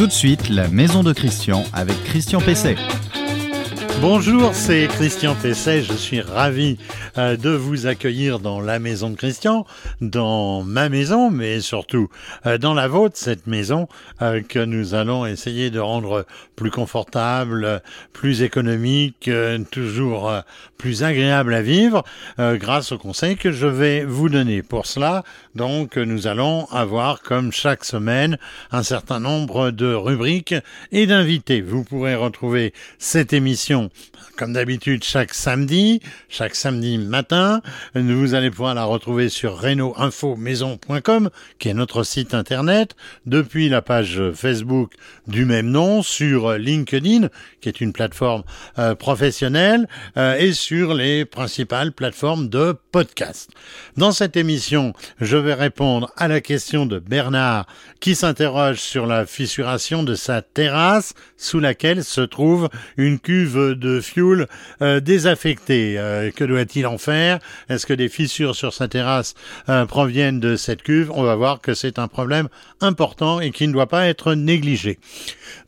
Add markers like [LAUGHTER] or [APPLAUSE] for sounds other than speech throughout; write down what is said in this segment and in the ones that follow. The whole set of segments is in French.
Tout de suite, la maison de Christian avec Christian Pesset. Bonjour, c'est Christian Pesset. Je suis ravi de vous accueillir dans la maison de Christian, dans ma maison, mais surtout euh, dans la vôtre, cette maison euh, que nous allons essayer de rendre plus confortable, plus économique, toujours plus agréable à vivre, grâce aux conseils que je vais vous donner. Pour cela, donc, nous allons avoir, comme chaque semaine, un certain nombre de rubriques et d'invités. Vous pourrez retrouver cette émission comme d'habitude, chaque samedi, chaque samedi matin, vous allez pouvoir la retrouver sur reno maison.com, qui est notre site internet, depuis la page Facebook du même nom, sur LinkedIn, qui est une plateforme euh, professionnelle, euh, et sur les principales plateformes de podcast. Dans cette émission, je vais répondre à la question de Bernard, qui s'interroge sur la fissuration de sa terrasse, sous laquelle se trouve une cuve de fuel euh, désaffecté. Euh, que doit-il Est-ce que des fissures sur sa terrasse euh, proviennent de cette cuve? On va voir que c'est un problème important et qui ne doit pas être négligé.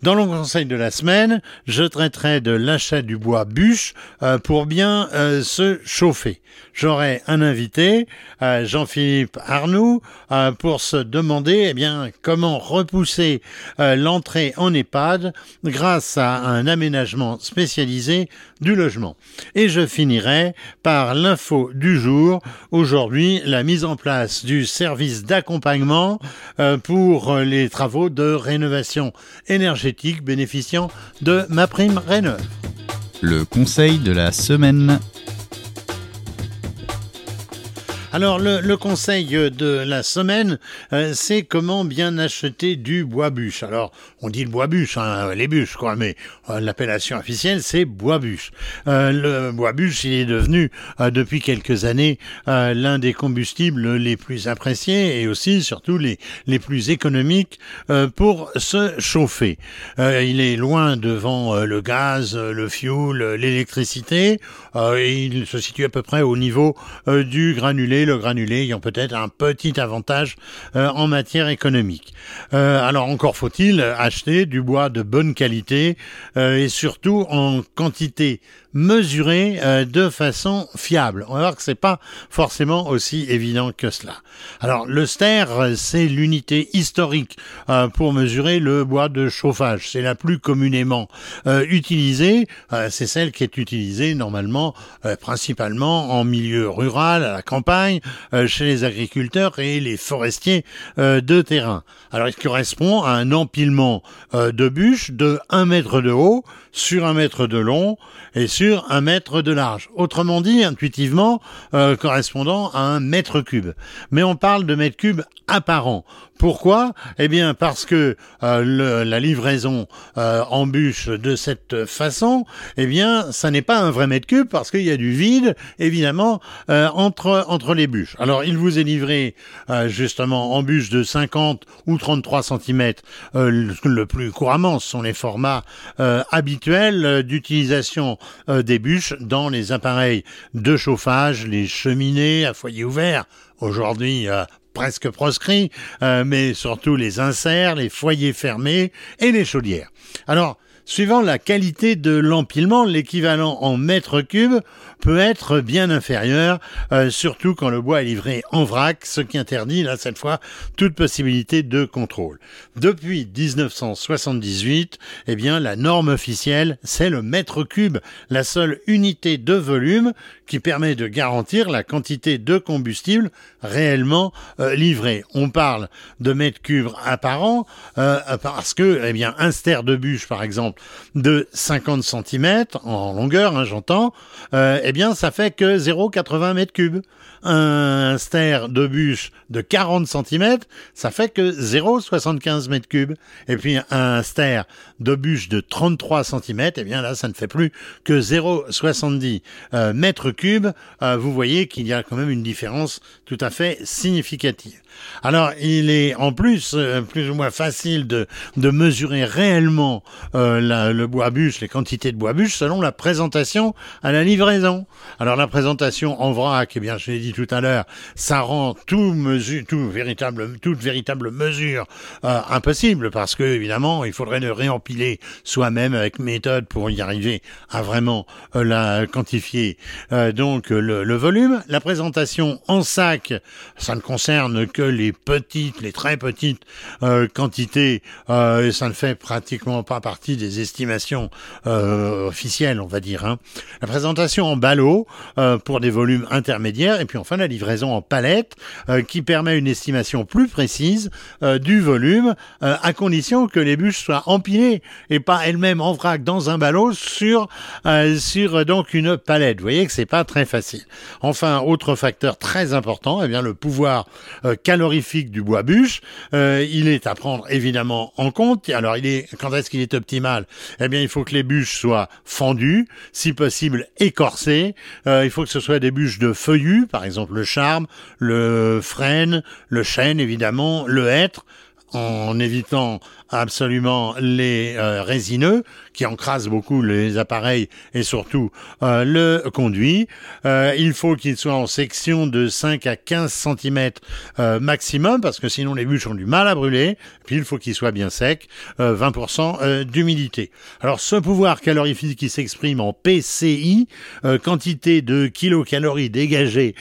Dans le conseil de la semaine, je traiterai de l'achat du bois bûche pour bien se chauffer. J'aurai un invité, Jean-Philippe Arnoux, pour se demander eh bien, comment repousser l'entrée en EHPAD grâce à un aménagement spécialisé du logement. Et je finirai par l'info du jour. Aujourd'hui, la mise en place du service d'accompagnement euh, pour les travaux de rénovation énergétique bénéficiant de ma prime Rénov. Le conseil de la semaine. Alors le, conseil de la semaine, euh, c'est comment bien acheter du bois bûche. Alors on dit le bois bûche, hein, les bûches quoi, mais euh, l'appellation officielle c'est bois bûche. Euh, le bois bûche, il est devenu depuis quelques années l'un des combustibles les plus appréciés et aussi surtout les plus économiques pour se chauffer. il est loin devant le gaz, le fioul, l'électricité. il se situe à peu près au niveau du granulé le granulé ayant peut-être un petit avantage euh, en matière économique. Euh, alors encore faut-il acheter du bois de bonne qualité euh, et surtout en quantité mesurée de façon fiable. On va voir que c'est pas forcément aussi évident que cela. Alors le ster, c'est l'unité historique pour mesurer le bois de chauffage. C'est la plus communément utilisée. c'est celle qui est utilisée normalement principalement en milieu rural, à la campagne euh, chez les agriculteurs et les forestiers euh, de terrain. Alors il correspond à un empilement euh, de bûches de 1 mètre de haut sur 1 mètre de long et sur 1 mètre de large. Autrement dit, intuitivement, correspondant à un mètre cube. Mais on parle de mètre cube apparent. Pourquoi? Eh bien parce que euh, la livraison euh, en bûche de cette façon, eh bien ça n'est pas un vrai mètre cube parce qu'il y a du vide évidemment euh, entre entre les bûches. Alors il vous est livré justement en bûche de 50 ou 33 cm le plus couramment, ce sont les formats habituels d'utilisation des bûches dans les appareils de chauffage, les cheminées à foyer ouvert aujourd'hui presque proscrits, euh, mais surtout les inserts, les foyers fermés et les chaudières. Alors, suivant la qualité de l'empilement, l'équivalent en mètres cubes peut être bien inférieur, euh, surtout quand le bois est livré en vrac, ce qui interdit, là, cette fois, toute possibilité de contrôle. Depuis 1978, eh bien, la norme officielle, c'est le mètre cube, la seule unité de volume qui permet de garantir la quantité de combustible réellement euh, livrée. On parle de mètres cubes apparents euh, parce que, eh bien, un ster de bûche, par exemple, de 50 cm en longueur, hein, j'entends, euh, eh bien, ça fait que 0,80 mètres cubes. Un ster de bûche de 40 cm, ça fait que 0,75 mètres cubes. Et puis, un ster de bûche de 33 cm, eh bien, là, ça ne fait plus que 0,70 euh, mètres. Euh, vous voyez qu'il y a quand même une différence tout à fait significative. Alors, il est en plus euh, plus ou moins facile de, mesurer réellement le bois bûche, les quantités de bois bûche, selon la présentation à la livraison. Alors, la présentation en vrac, eh bien, je l'ai dit tout à l'heure, ça rend tout mesure, tout véritable, toute véritable mesure euh, impossible parce que évidemment, il faudrait le réempiler soi-même avec méthode pour y arriver à vraiment euh, la quantifier. Euh, donc le, le, volume, la présentation en sac, ça ne concerne que les petites, les très petites quantités. et ça ne fait pratiquement pas partie des estimations officielles, on va dire. Hein. La présentation en ballot pour des volumes intermédiaires et puis enfin la livraison en palette qui permet une estimation plus précise du volume à condition que les bûches soient empilées et pas elles-mêmes en vrac dans un ballot sur euh, sur euh, donc une palette. Vous voyez que c'est pas très facile. Enfin, autre facteur très important, eh bien le pouvoir euh, calorifique du bois bûche, il est à prendre évidemment en compte. Alors, il est quand est-ce qu'il est optimal? Eh bien, il faut que les bûches soient fendues, si possible écorcées. il faut que ce soit des bûches de feuillus, par exemple le charme, le frêne, le chêne évidemment, le hêtre en évitant absolument les euh, résineux qui encrasent beaucoup les appareils et surtout euh, le conduit. Euh, il faut qu'il soit en section de 5 à 15 cm maximum parce que sinon les bûches ont du mal à brûler. Puis il faut qu'il soit bien sec, 20% d'humidité. Alors ce pouvoir calorifique qui s'exprime en PCI, quantité de kilocalories dégagées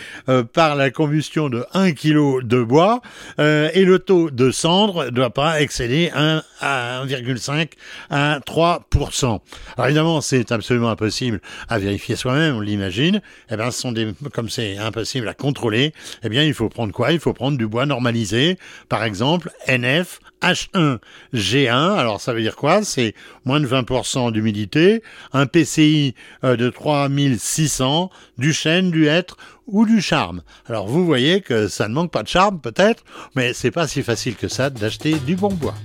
par la combustion de 1 kg de bois et le taux de cendre doit pas excéder 1 à 1,5 à 3%. Alors évidemment, c'est absolument impossible à vérifier soi-même, on l'imagine. Eh bien, ce sont des, comme c'est impossible à contrôler, eh bien, il faut prendre quoi? Il faut prendre du bois normalisé, par exemple NF H1G1. Alors ça veut dire quoi? C'est moins de 20% d'humidité, un PCI euh, de 3600, du chêne, du hêtre ou du charme. Alors vous voyez que ça ne manque pas de charme peut-être, mais c'est pas si facile que ça d'acheter du bon bois.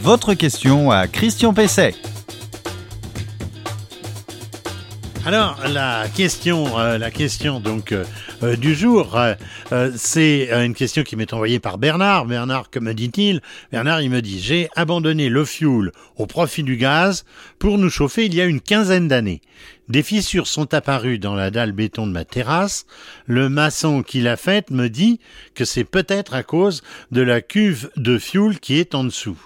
Votre question à Christian Pesset. Alors la question, euh, la question donc euh, euh, du jour, c'est une question qui m'est envoyée par Bernard. Bernard, que me dit-il? Bernard, il me dit j'ai abandonné le fioul au profit du gaz pour nous chauffer il y a une quinzaine d'années. Des fissures sont apparues dans la dalle béton de ma terrasse. Le maçon qui l'a faite me dit que c'est peut-être à cause de la cuve de fioul qui est en dessous.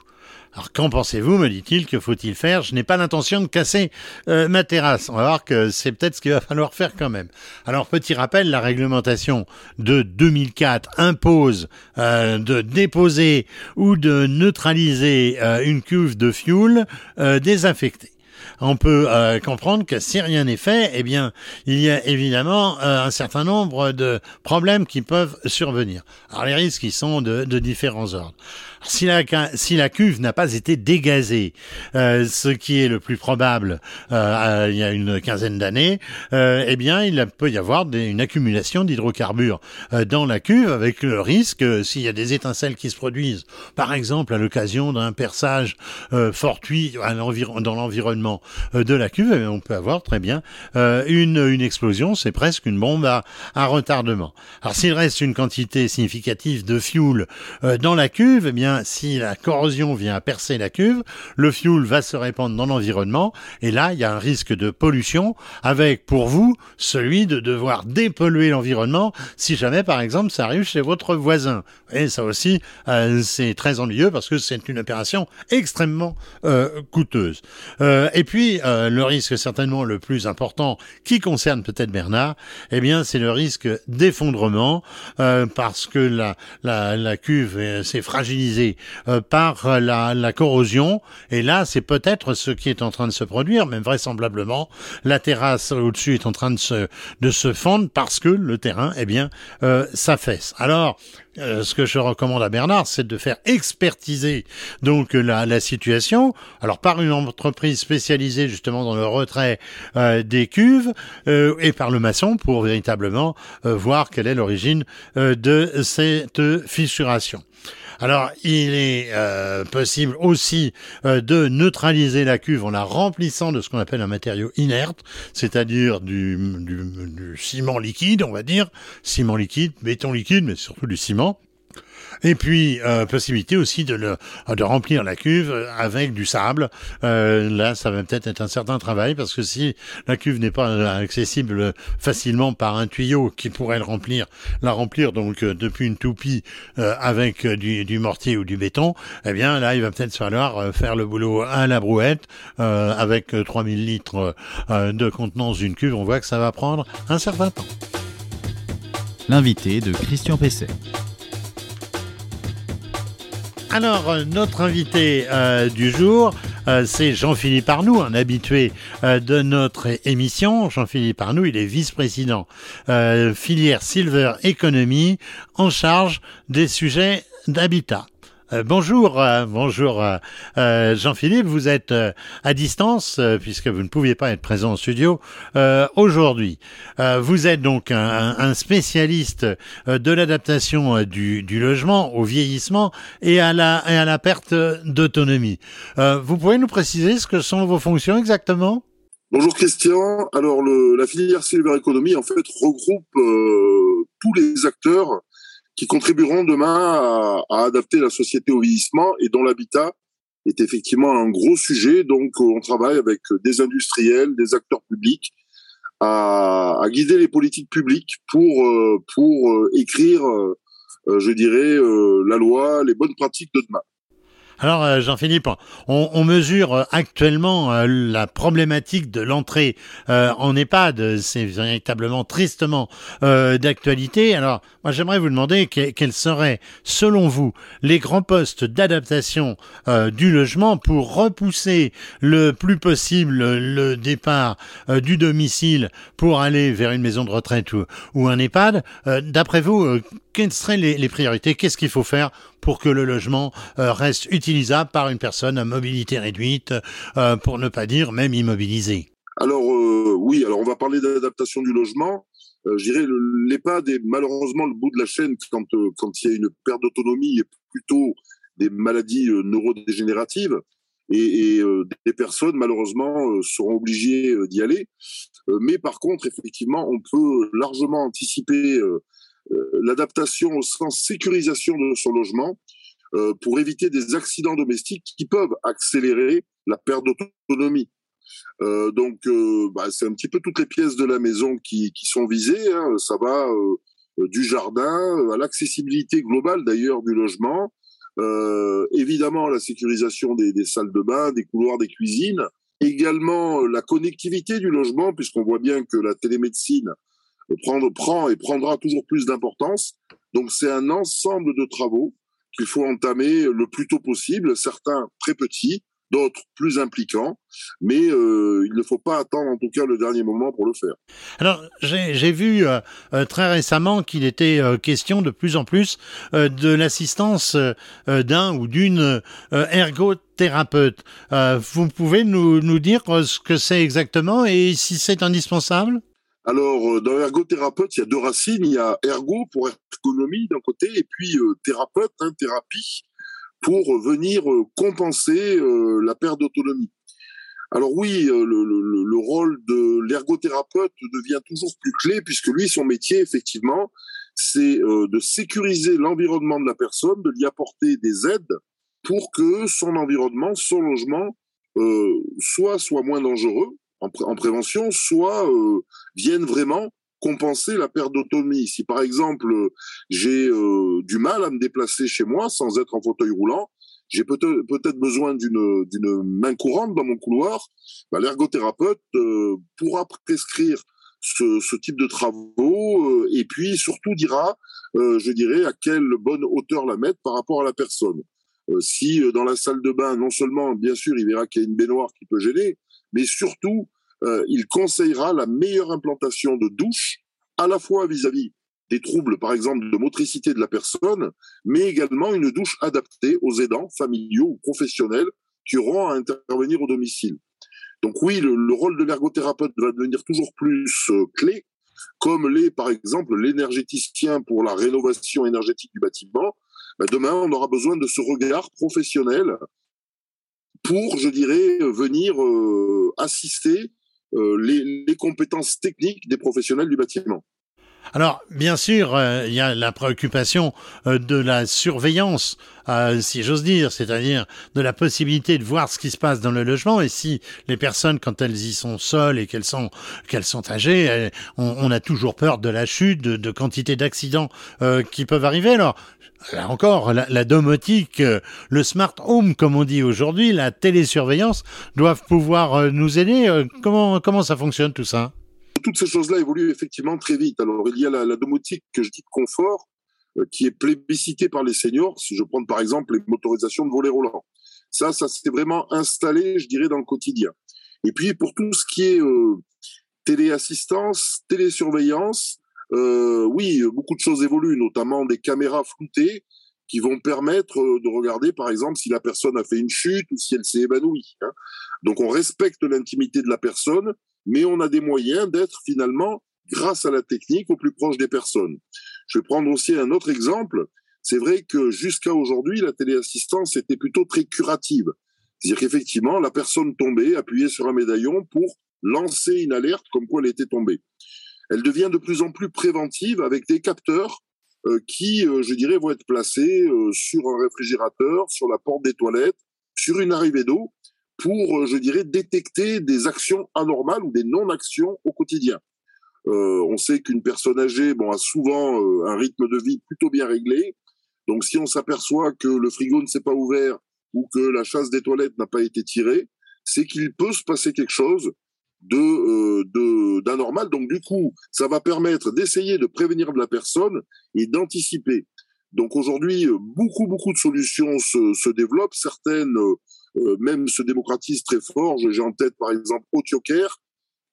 Alors qu'en pensez-vous me dit-il, que faut-il faire? Je n'ai pas l'intention de casser euh, ma terrasse. On va voir que c'est peut-être ce qu'il va [LAUGHS] falloir faire quand même. Alors petit rappel, la réglementation de 2004 impose euh, de déposer ou de neutraliser euh, une cuve de fuel désinfectée on peut comprendre que si rien n'est fait, eh bien, il y a évidemment un certain nombre de problèmes qui peuvent survenir. Alors les risques, ils sont de différents ordres. Si la, cuve n'a pas été dégazée, euh, ce qui est le plus probable il y a une quinzaine d'années, eh bien, il peut y avoir une accumulation d'hydrocarbures dans la cuve avec le risque, s'il y a des étincelles qui se produisent, par exemple à l'occasion d'un perçage fortuit dans l'environnement euh, de la cuve, on peut avoir très bien euh, une, explosion, c'est presque une bombe à, à retardement. Alors s'il reste une quantité significative de fuel euh, dans la cuve, eh bien si la corrosion vient percer la cuve, le fuel va se répandre dans l'environnement et là il y a un risque de pollution avec pour vous celui de devoir dépolluer l'environnement si jamais par exemple ça arrive chez votre voisin. Et ça aussi c'est très ennuyeux parce que c'est une opération extrêmement coûteuse. et puis, euh, le risque certainement le plus important, qui concerne peut-être Bernard, eh bien, c'est le risque d'effondrement, euh, parce que la cuve s'est fragilisée euh, par la, la corrosion, et là, c'est peut-être ce qui est en train de se produire, même vraisemblablement, la terrasse au-dessus est en train de se, de se fendre parce que le terrain, eh bien, s'affaisse. Alors, euh, ce que je recommande à Bernard, c'est de faire expertiser donc la, situation, alors par une entreprise spécialisée justement dans le retrait euh, des cuves euh, et par le maçon pour véritablement voir quelle est l'origine de cette fissuration. Alors, il est euh, possible aussi euh, de neutraliser la cuve en la remplissant de ce qu'on appelle un matériau inerte, c'est-à-dire du, du, ciment liquide, on va dire, ciment liquide, béton liquide, mais surtout du ciment. Et puis, euh, possibilité aussi de, le, de remplir la cuve avec du sable. Euh, là, ça va peut-être être un certain travail parce que si la cuve n'est pas accessible facilement par un tuyau qui pourrait le remplir, la remplir donc euh, depuis une toupie euh, avec du, du, mortier ou du béton, eh bien là, il va peut-être falloir faire le boulot à la brouette avec 3000 litres de contenance d'une cuve. On voit que ça va prendre un certain temps. L'invité de Christian Pesset. Alors, euh, notre invité euh, du jour, euh, c'est Jean-Philippe Arnoux, un habitué de notre émission. Jean-Philippe Arnoux, il est vice-président filière Silver Economy en charge des sujets d'habitat. Euh, bonjour, euh, bonjour euh, Jean-Philippe, vous êtes à distance puisque vous ne pouviez pas être présent au studio aujourd'hui. vous êtes donc un, spécialiste de l'adaptation du, logement au vieillissement et à la, perte d'autonomie. vous pouvez nous préciser ce que sont vos fonctions exactement? Bonjour Christian. Alors la filière Silver Economy en fait regroupe tous les acteurs qui contribueront demain à, adapter la société au vieillissement et dont l'habitat est effectivement un gros sujet. Donc, euh, on travaille avec des industriels, des acteurs publics à, guider les politiques publiques pour euh, pour euh, écrire, je dirais, la loi, les bonnes pratiques de demain. Alors, euh, Jean-Philippe, on, mesure euh, actuellement euh, la problématique de l'entrée en EHPAD. C'est véritablement tristement d'actualité. Alors, moi, j'aimerais vous demander quels seraient, selon vous, les grands postes d'adaptation du logement pour repousser le plus possible le départ du domicile pour aller vers une maison de retraite ou, un EHPAD. D'après vous, quelles seraient les, priorités? Qu'est-ce qu'il faut faire pour que le logement euh, reste utilisable par une personne à mobilité réduite, euh, pour ne pas dire même immobilisée Alors euh, oui, alors on va parler d'adaptation du logement. je dirais l'EHPAD est malheureusement le bout de la chaîne quand il y a une perte d'autonomie et plutôt des maladies neurodégénératives et, et des personnes malheureusement seront obligées d'y aller. mais par contre, effectivement, on peut largement anticiper euh, l'adaptation au sens sécurisation de son logement euh, pour éviter des accidents domestiques qui peuvent accélérer la perte d'autonomie. Euh, donc, euh, bah, c'est un petit peu toutes les pièces de la maison qui, sont visées. Hein. Ça va euh, du jardin à l'accessibilité globale d'ailleurs du logement, évidemment la sécurisation des, des, salles de bain, des couloirs, des cuisines, également la connectivité du logement, puisqu'on voit bien que la télémédecine prendre, prend et prendra toujours plus d'importance. Donc c'est un ensemble de travaux qu'il faut entamer le plus tôt possible, certains très petits, d'autres plus impliquants, mais euh, il ne faut pas attendre en tout cas le dernier moment pour le faire. Alors j'ai vu euh, euh, très récemment qu'il était question de plus en plus de l'assistance d'un ou d'une ergothérapeute. vous pouvez nous, nous dire ce que c'est exactement et si c'est indispensable? Alors, euh, dans ergothérapeute, il y a deux racines. Il y a ergo pour ergonomie d'un côté, et puis euh, thérapeute, hein, thérapie, pour venir euh, compenser la perte d'autonomie. Alors oui, le rôle de l'ergothérapeute devient toujours plus clé, puisque lui, son métier, effectivement, c'est de sécuriser l'environnement de la personne, de lui apporter des aides pour que son environnement, son logement, soit soit moins dangereux, en, prévention, soit euh, viennent vraiment compenser la perte d'autonomie. Si par exemple j'ai euh, du mal à me déplacer chez moi sans être en fauteuil roulant, j'ai peut-être besoin d'une main courante dans mon couloir, bah, l'ergothérapeute euh, pourra prescrire ce, ce, type de travaux et puis surtout dira, je dirais, à quelle bonne hauteur la mettre par rapport à la personne. si dans la salle de bain, non seulement, bien sûr, il verra qu'il y a une baignoire qui peut gêner, mais surtout, euh, il conseillera la meilleure implantation de douche, à la fois vis-à-vis des troubles, par exemple, de motricité de la personne, mais également une douche adaptée aux aidants familiaux ou professionnels qui auront à intervenir au domicile. Donc oui, le, rôle de l'ergothérapeute va devenir toujours plus euh, clé, comme l'est par exemple l'énergéticien pour la rénovation énergétique du bâtiment. Ben, demain, on aura besoin de ce regard professionnel pour, je dirais, venir euh, assister euh, les, compétences techniques des professionnels du bâtiment. Alors, bien sûr, euh, il y a la préoccupation euh, de la surveillance, euh, si j'ose dire, c'est-à-dire de la possibilité de voir ce qui se passe dans le logement. Et si les personnes, quand elles y sont seules et qu'elles sont qu'elles sont âgées, on, a toujours peur de la chute, de, de quantité d'accidents qui peuvent arriver. Alors, Là encore, la, domotique, le smart home, comme on dit aujourd'hui, la télésurveillance, doivent pouvoir nous aider. Comment, comment ça fonctionne tout ça? Toutes ces choses-là évoluent effectivement très vite. Alors, il y a la, domotique que je dis de confort, euh, qui est plébiscitée par les seniors. Si je prends par exemple les motorisations de volets roulants. Ça, ça s'est vraiment installé, je dirais, dans le quotidien. Et puis, pour tout ce qui est euh, téléassistance, télésurveillance, euh, oui, beaucoup de choses évoluent, notamment des caméras floutées qui vont permettre euh, de regarder, par exemple, si la personne a fait une chute ou si elle s'est évanouie. Hein. Donc, on respecte l'intimité de la personne, mais on a des moyens d'être finalement, grâce à la technique, au plus proche des personnes. Je vais prendre aussi un autre exemple. C'est vrai que jusqu'à aujourd'hui, la téléassistance était plutôt très curative. C'est-à-dire qu'effectivement, la personne tombait, appuyait sur un médaillon pour lancer une alerte comme quoi elle était tombée. Elle devient de plus en plus préventive avec des capteurs euh, qui, euh, je dirais, vont être placés euh, sur un réfrigérateur, sur la porte des toilettes, sur une arrivée d'eau, pour, je dirais, détecter des actions anormales ou des non-actions au quotidien. Euh, on sait qu'une personne âgée bon, a souvent euh, un rythme de vie plutôt bien réglé. Donc si on s'aperçoit que le frigo ne s'est pas ouvert ou que la chasse des toilettes n'a pas été tirée, c'est qu'il peut se passer quelque chose de euh, d'anormal. Donc du coup, ça va permettre d'essayer de prévenir la personne et d'anticiper. Donc aujourd'hui, beaucoup beaucoup de solutions se, se développent. Certaines euh, même se démocratise très fort. J'ai en tête par exemple Otioker,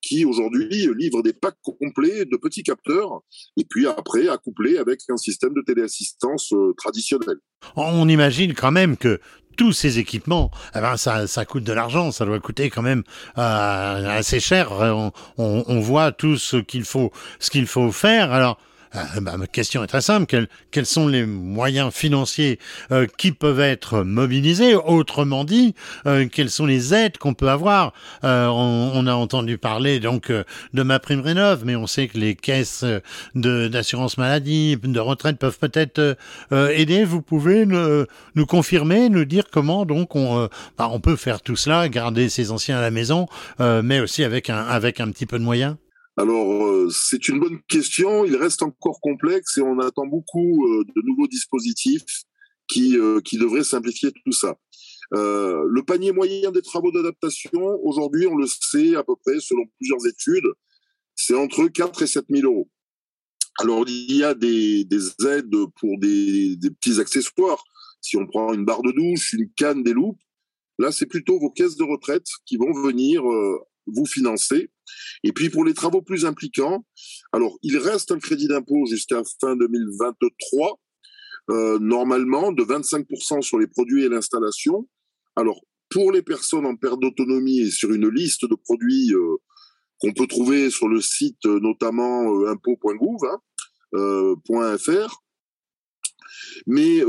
qui aujourd'hui livre des packs complets de petits capteurs, et puis après accouplés avec un système de téléassistance euh, traditionnel. On imagine quand même que tous ces équipements, eh ben ça, ça coûte de l'argent, ça doit coûter quand même euh, assez cher. On, on, voit tout ce qu'il faut, ce qu'il faut faire. Alors, euh, bah, ma question est très simple. Quels, quels sont les moyens financiers euh, qui peuvent être mobilisés? Autrement dit, euh, quelles sont les aides qu'on peut avoir? On, on, a entendu parler donc de ma prime rénov, mais on sait que les caisses d'assurance maladie, de retraite peuvent peut-être aider. Vous pouvez nous, nous, confirmer, nous dire comment donc on, bah, on peut faire tout cela, garder ses anciens à la maison, mais aussi avec un, avec un petit peu de moyens? Alors, euh, c'est une bonne question. Il reste encore complexe et on attend beaucoup euh, de nouveaux dispositifs qui, euh, qui devraient simplifier tout ça. le panier moyen des travaux d'adaptation, aujourd'hui, on le sait à peu près, selon plusieurs études, c'est entre 4 et 7 000 euros. Alors, il y a des, des aides pour des, des, petits accessoires. Si on prend une barre de douche, une canne, des loupes, là, c'est plutôt vos caisses de retraite qui vont venir vous financer. Et puis pour les travaux plus impliquants, alors il reste un crédit d'impôt jusqu'à fin 2023, euh, normalement de 25% sur les produits et l'installation. Alors pour les personnes en perte d'autonomie et sur une liste de produits euh, qu'on peut trouver sur le site euh, notamment euh, hein, mais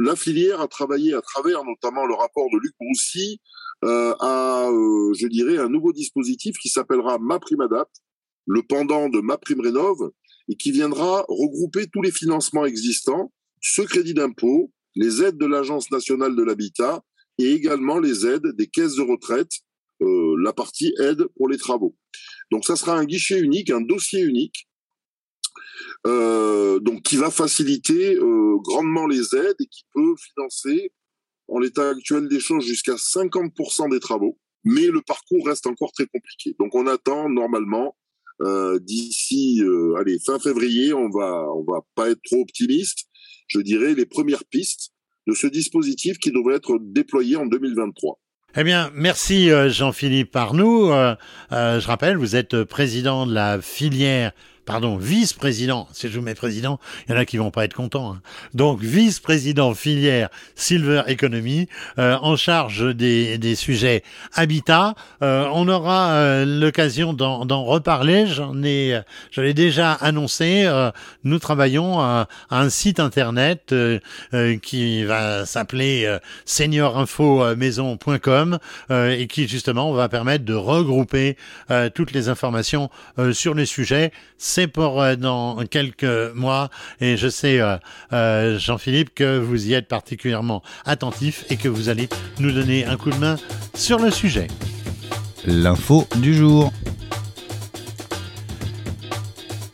la filière a travaillé à travers notamment le rapport de Luc Broussy euh, à, euh, je dirais, un nouveau dispositif qui s'appellera MaPrimeAdapt, le pendant de MaPrimeRénov, et qui viendra regrouper tous les financements existants, ce crédit d'impôt, les aides de l'Agence nationale de l'habitat et également les aides des caisses de retraite, euh, la partie aide pour les travaux. Donc ça sera un guichet unique, un dossier unique euh, donc qui va faciliter euh, grandement les aides et qui peut financer, en l'état actuel des choses, jusqu'à 50% des travaux. Mais le parcours reste encore très compliqué. Donc on attend normalement euh, d'ici, euh, allez, fin février, on va, on va pas être trop optimiste. Je dirais les premières pistes de ce dispositif qui devrait être déployé en 2023. Eh bien, merci Jean-Philippe Arnoux. Euh, je rappelle, vous êtes président de la filière pardon, vice-président, si je vous mets président, il y en a qui vont pas être contents. Hein. Donc, vice-président filière Silver Economy, euh, en charge des, des sujets habitat. Euh, on aura euh, l'occasion d'en reparler. J'en ai, je l'ai déjà annoncé. nous travaillons à, un site internet qui va s'appeler seniorinfomaison.com et qui justement va permettre de regrouper toutes les informations sur les sujets c'est pour dans quelques mois. Et je sais, Jean-Philippe, que vous y êtes particulièrement attentif et que vous allez nous donner un coup de main sur le sujet. L'info du jour.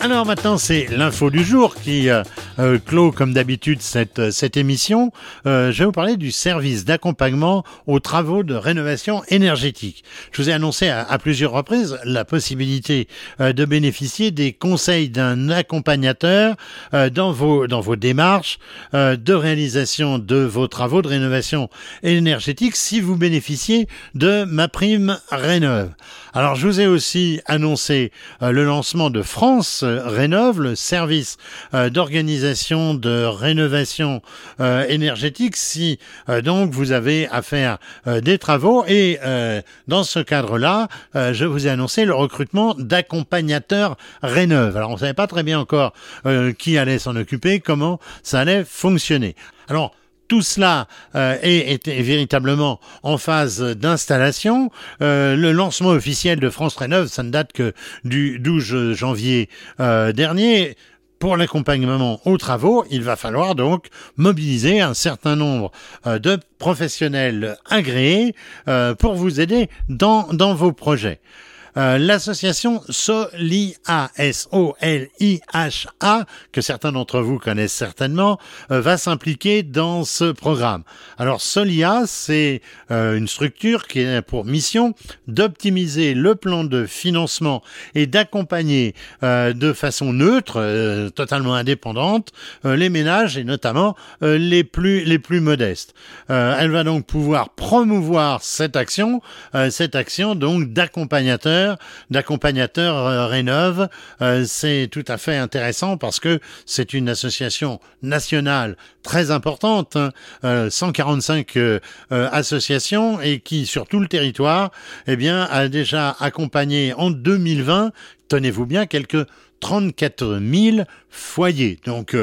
Alors maintenant, c'est l'info du jour qui euh, euh, clôt comme d'habitude cette, euh, cette émission. je vais vous parler du service d'accompagnement aux travaux de rénovation énergétique. Je vous ai annoncé à, plusieurs reprises la possibilité de bénéficier des conseils d'un accompagnateur dans, vos, dans vos démarches de réalisation de vos travaux de rénovation énergétique si vous bénéficiez de ma prime Rénov. Alors je vous ai aussi annoncé le lancement de France Rénove, le service euh, de rénovation euh, énergétique, si euh, donc vous avez à faire des travaux. Et dans ce cadre-là, je vous ai annoncé le recrutement d'accompagnateurs Rénove. Alors on ne savait pas très bien encore qui allait s'en occuper, comment ça allait fonctionner. Alors tout cela euh, est, véritablement en phase d'installation. Euh, le lancement officiel de France Rénov, ça ne date que du 12 janvier euh, dernier. Pour l'accompagnement aux travaux, il va falloir donc mobiliser un certain nombre de professionnels agréés pour vous aider dans, dans vos projets. Euh, l'association SOLIA, S-O-L-I-H-A, que certains d'entre vous connaissent certainement, euh, va s'impliquer dans ce programme. Alors Solia, c'est euh, une structure qui a pour mission d'optimiser le plan de financement et d'accompagner de façon neutre, totalement indépendante, les ménages et notamment les plus les plus modestes. elle va donc pouvoir promouvoir cette action, cette action donc d'accompagnateur d'accompagnateur euh, Rénove. Euh, c'est tout à fait intéressant parce que c'est une association nationale très importante, 145 hein. euh, associations et qui sur tout le territoire, eh a déjà accompagné en 2020 tenez-vous bien, quelques 34 000 foyers. Donc,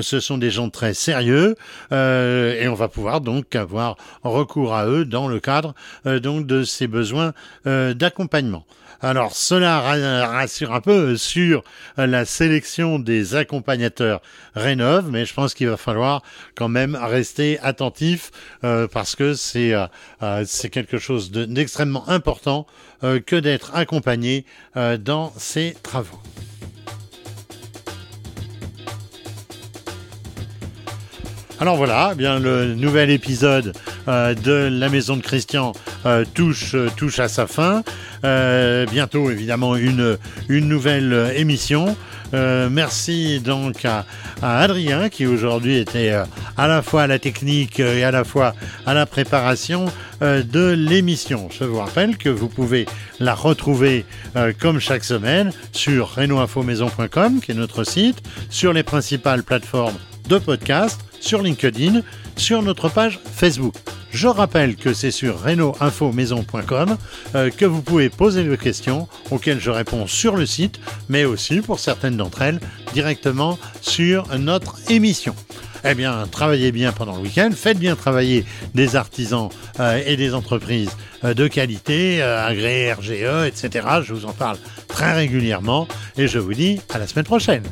ce sont des gens très sérieux et on va pouvoir donc avoir recours à eux dans le cadre donc de ces besoins d'accompagnement. Alors cela rassure un peu sur la sélection des accompagnateurs Rénov, mais je pense qu'il va falloir quand même rester attentif euh, parce que c'est euh, euh, quelque chose d'extrêmement important que d'être accompagné dans ces travaux. Alors voilà, eh bien le nouvel épisode de La Maison de Christian touche touche à sa fin. Euh, bientôt, évidemment, une, une nouvelle émission. Euh, merci donc à, Adrien qui aujourd'hui était euh, à la fois à la technique et à la fois à la préparation de l'émission. Je vous rappelle que vous pouvez la retrouver comme chaque semaine sur renoinfomaison.com qui est notre site, sur les principales plateformes de podcast, sur LinkedIn, sur notre page Facebook. Je rappelle que c'est sur reno-info-maison.com euh, que vous pouvez poser vos questions auxquelles je réponds sur le site, mais aussi pour certaines d'entre elles directement sur notre émission. Eh bien, travaillez bien pendant le week-end, faites bien travailler des artisans euh, et des entreprises euh, de qualité, agréées RGE, etc. Je vous en parle très régulièrement et je vous dis à la semaine prochaine.